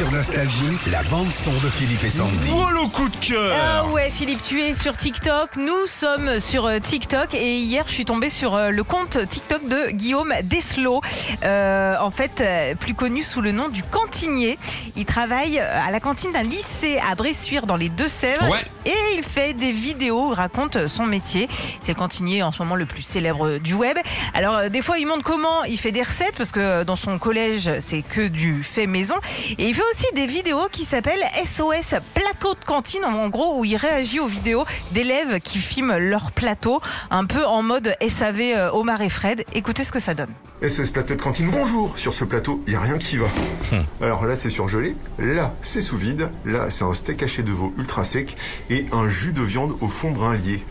Sur Nostalgie, la bande-son de Philippe et Sandy. Voilà le coup de cœur Ah ouais, Philippe, tu es sur TikTok. Nous sommes sur euh, TikTok et hier, je suis tombée sur euh, le compte TikTok de Guillaume Deslo, Euh, en fait, euh, plus connu sous le nom du cantinier. Il travaille à la cantine d'un lycée à Bressuire dans les Deux-Sèvres Ouais. et il fait des vidéos où il raconte son métier. C'est le cantinier en ce moment le plus célèbre du web. Alors, des fois, il montre comment il fait des recettes parce que dans son collège, c'est que du fait maison. Et il fait aussi des vidéos qui s'appellent SOS plateau de cantine, en gros, où il réagit aux vidéos d'élèves qui filment leur plateau, un peu en mode SAV euh, Omar et Fred. Écoutez ce que ça donne. SOS plateau de cantine, bonjour Sur ce plateau, il n'y a rien qui va. Alors là, c'est surgelé, là, c'est sous vide, là, c'est un steak haché de veau ultra sec et un jus de viande au fond brun lié.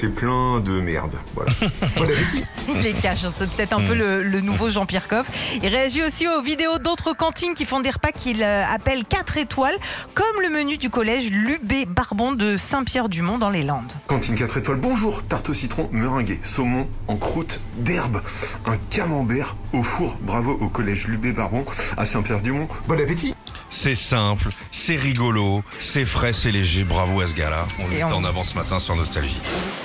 C'est plein de merde, voilà. Bon appétit Il les cache, hein, c'est peut-être un peu le, le nouveau Jean-Pierre Coff. Il réagit aussi aux vidéos d'autres cantines qui font des repas qu'il euh, appelle 4 étoiles, comme le menu du collège Lubé Barbon de Saint-Pierre-du-Mont dans les Landes. Cantine 4 étoiles, bonjour Tarte au citron meringuée, saumon en croûte d'herbe, un camembert au four, bravo au collège Lubé Barbon à Saint-Pierre-du-Mont. Bon appétit C'est simple, c'est rigolo, c'est frais, c'est léger, bravo à ce gars-là. On le Et met on- en avant ce matin sur Nostalgie.